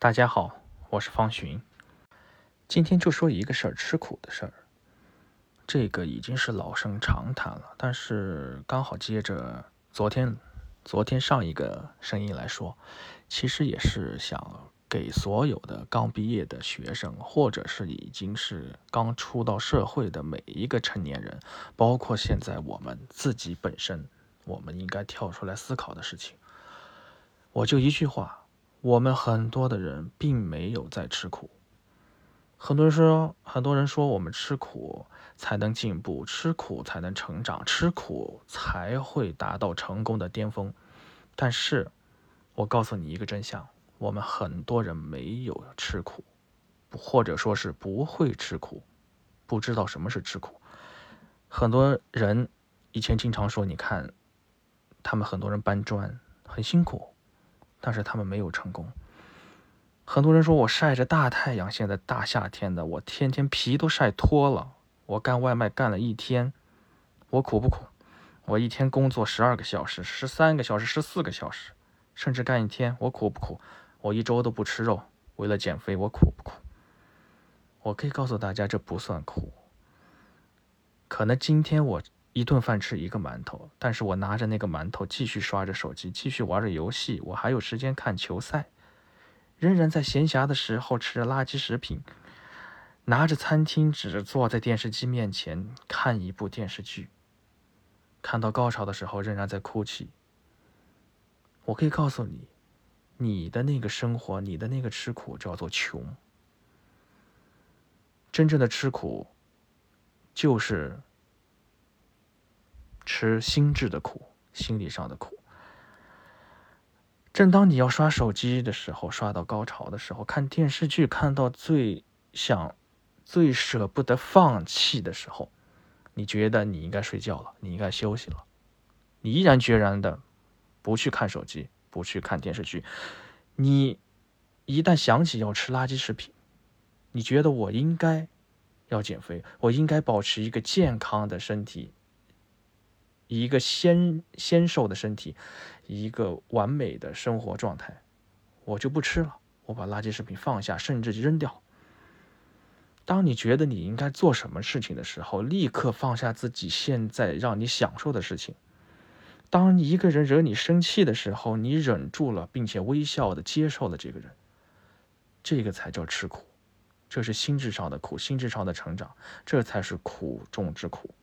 大家好，我是方寻。今天就说一个事儿，吃苦的事儿。这个已经是老生常谈了，但是刚好接着昨天，昨天上一个声音来说，其实也是想给所有的刚毕业的学生，或者是已经是刚出到社会的每一个成年人，包括现在我们自己本身，我们应该跳出来思考的事情。我就一句话，我们很多的人并没有在吃苦。很多人说，很多人说我们吃苦才能进步，吃苦才能成长，吃苦才会达到成功的巅峰。但是，我告诉你一个真相：我们很多人没有吃苦，或者说是不会吃苦，不知道什么是吃苦。很多人以前经常说，你看，他们很多人搬砖很辛苦，但是他们没有成功。很多人说我晒着大太阳，现在大夏天的，我天天皮都晒脱了。我干外卖干了一天，我苦不苦？我一天工作十二个小时、十三个小时、十四个小时，甚至干一天，我苦不苦？我一周都不吃肉，为了减肥，我苦不苦？我可以告诉大家，这不算苦。可能今天我一顿饭吃一个馒头，但是我拿着那个馒头继续刷着手机，继续玩着游戏，我还有时间看球赛。仍然在闲暇的时候吃着垃圾食品，拿着餐厅纸坐在电视机面前看一部电视剧，看到高潮的时候仍然在哭泣。我可以告诉你，你的那个生活，你的那个吃苦叫做穷。真正的吃苦，就是吃心智的苦，心理上的苦。正当你要刷手机的时候，刷到高潮的时候，看电视剧看到最想、最舍不得放弃的时候，你觉得你应该睡觉了，你应该休息了，你毅然决然的不去看手机，不去看电视剧。你一旦想起要吃垃圾食品，你觉得我应该要减肥，我应该保持一个健康的身体。一个纤纤瘦的身体，一个完美的生活状态，我就不吃了。我把垃圾食品放下，甚至扔掉。当你觉得你应该做什么事情的时候，立刻放下自己现在让你享受的事情。当一个人惹你生气的时候，你忍住了，并且微笑的接受了这个人，这个才叫吃苦。这是心智上的苦，心智上的成长，这才是苦中之苦。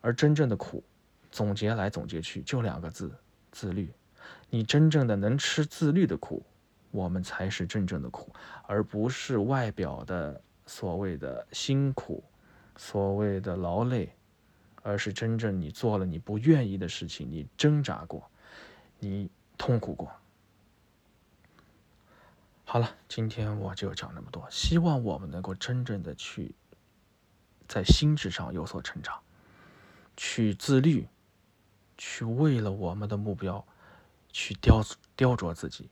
而真正的苦，总结来总结去就两个字：自律。你真正的能吃自律的苦，我们才是真正的苦，而不是外表的所谓的辛苦、所谓的劳累，而是真正你做了你不愿意的事情，你挣扎过，你痛苦过。好了，今天我就讲那么多，希望我们能够真正的去在心智上有所成长。去自律，去为了我们的目标，去雕雕琢自己。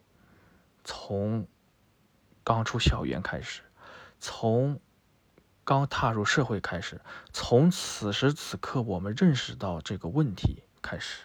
从刚出校园开始，从刚踏入社会开始，从此时此刻我们认识到这个问题开始。